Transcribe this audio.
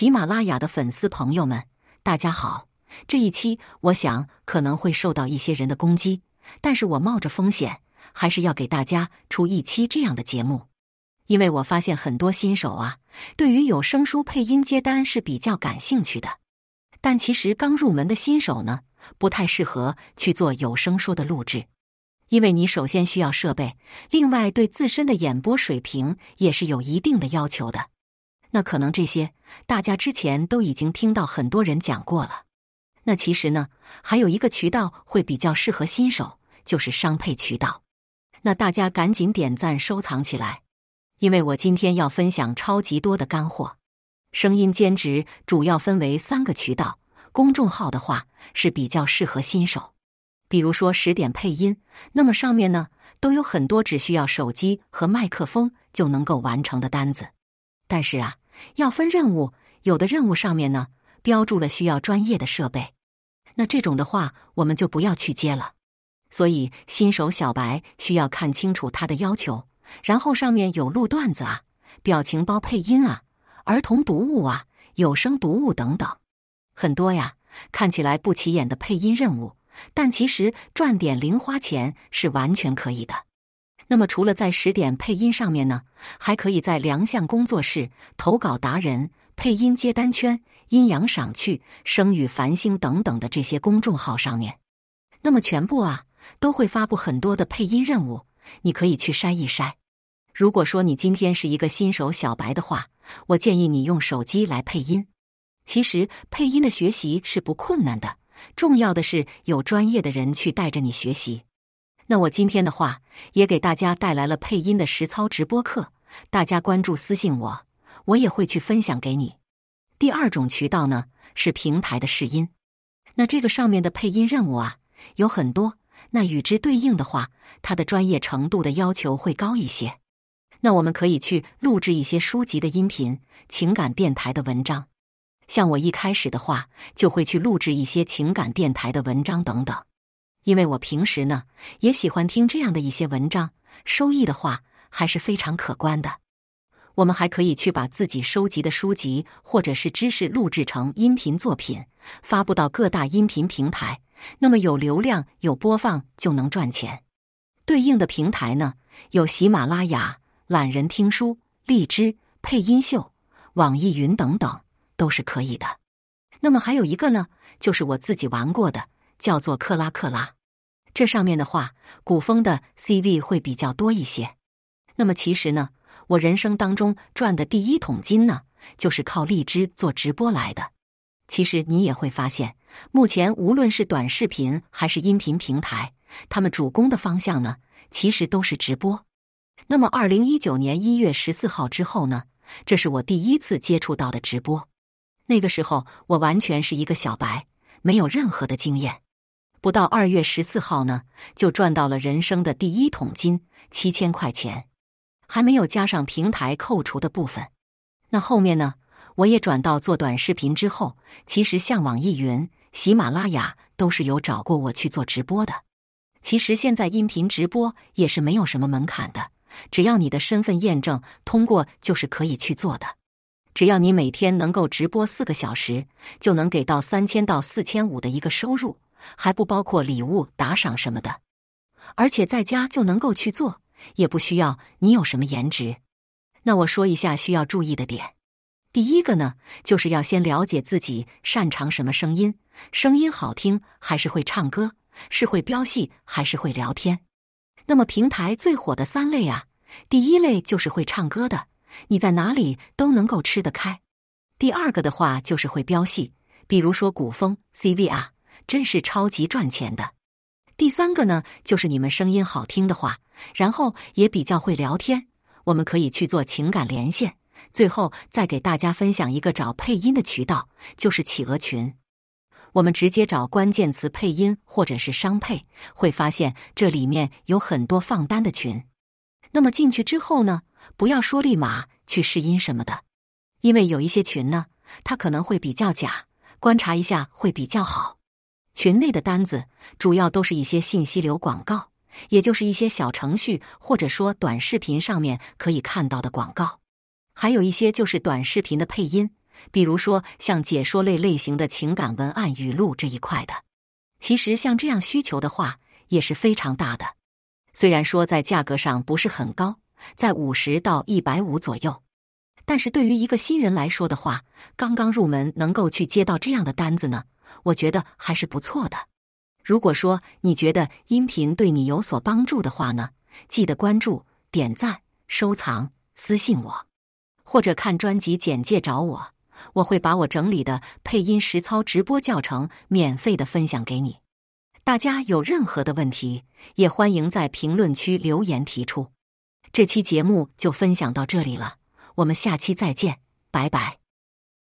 喜马拉雅的粉丝朋友们，大家好！这一期我想可能会受到一些人的攻击，但是我冒着风险，还是要给大家出一期这样的节目，因为我发现很多新手啊，对于有声书配音接单是比较感兴趣的，但其实刚入门的新手呢，不太适合去做有声书的录制，因为你首先需要设备，另外对自身的演播水平也是有一定的要求的。那可能这些大家之前都已经听到很多人讲过了。那其实呢，还有一个渠道会比较适合新手，就是商配渠道。那大家赶紧点赞收藏起来，因为我今天要分享超级多的干货。声音兼职主要分为三个渠道，公众号的话是比较适合新手，比如说十点配音，那么上面呢都有很多只需要手机和麦克风就能够完成的单子，但是啊。要分任务，有的任务上面呢标注了需要专业的设备，那这种的话我们就不要去接了。所以新手小白需要看清楚他的要求，然后上面有录段子啊、表情包配音啊、儿童读物啊、有声读物等等，很多呀。看起来不起眼的配音任务，但其实赚点零花钱是完全可以的。那么，除了在十点配音上面呢，还可以在良相工作室、投稿达人、配音接单圈、阴阳赏趣、声语繁星等等的这些公众号上面。那么，全部啊都会发布很多的配音任务，你可以去筛一筛。如果说你今天是一个新手小白的话，我建议你用手机来配音。其实配音的学习是不困难的，重要的是有专业的人去带着你学习。那我今天的话也给大家带来了配音的实操直播课，大家关注私信我，我也会去分享给你。第二种渠道呢是平台的试音，那这个上面的配音任务啊有很多，那与之对应的话，它的专业程度的要求会高一些。那我们可以去录制一些书籍的音频、情感电台的文章，像我一开始的话就会去录制一些情感电台的文章等等。因为我平时呢也喜欢听这样的一些文章，收益的话还是非常可观的。我们还可以去把自己收集的书籍或者是知识录制成音频作品，发布到各大音频平台。那么有流量、有播放就能赚钱。对应的平台呢有喜马拉雅、懒人听书、荔枝、配音秀、网易云等等，都是可以的。那么还有一个呢，就是我自己玩过的。叫做克拉克拉，这上面的话，古风的 CV 会比较多一些。那么其实呢，我人生当中赚的第一桶金呢，就是靠荔枝做直播来的。其实你也会发现，目前无论是短视频还是音频平台，他们主攻的方向呢，其实都是直播。那么二零一九年一月十四号之后呢，这是我第一次接触到的直播。那个时候我完全是一个小白，没有任何的经验。不到二月十四号呢，就赚到了人生的第一桶金，七千块钱，还没有加上平台扣除的部分。那后面呢，我也转到做短视频之后，其实像网易云、喜马拉雅都是有找过我去做直播的。其实现在音频直播也是没有什么门槛的，只要你的身份验证通过，就是可以去做的。只要你每天能够直播四个小时，就能给到三千到四千五的一个收入。还不包括礼物、打赏什么的，而且在家就能够去做，也不需要你有什么颜值。那我说一下需要注意的点。第一个呢，就是要先了解自己擅长什么声音，声音好听还是会唱歌，是会飙戏还是会聊天。那么平台最火的三类啊，第一类就是会唱歌的，你在哪里都能够吃得开。第二个的话就是会飙戏，比如说古风 CV 啊。真是超级赚钱的。第三个呢，就是你们声音好听的话，然后也比较会聊天，我们可以去做情感连线。最后再给大家分享一个找配音的渠道，就是企鹅群。我们直接找关键词配音或者是商配，会发现这里面有很多放单的群。那么进去之后呢，不要说立马去试音什么的，因为有一些群呢，它可能会比较假，观察一下会比较好。群内的单子主要都是一些信息流广告，也就是一些小程序或者说短视频上面可以看到的广告，还有一些就是短视频的配音，比如说像解说类类型的情感文案、语录这一块的。其实像这样需求的话也是非常大的。虽然说在价格上不是很高，在五十到一百五左右，但是对于一个新人来说的话，刚刚入门能够去接到这样的单子呢，我觉得还是不错的。如果说你觉得音频对你有所帮助的话呢，记得关注、点赞、收藏、私信我，或者看专辑简介找我，我会把我整理的配音实操直播教程免费的分享给你。大家有任何的问题，也欢迎在评论区留言提出。这期节目就分享到这里了，我们下期再见，拜拜。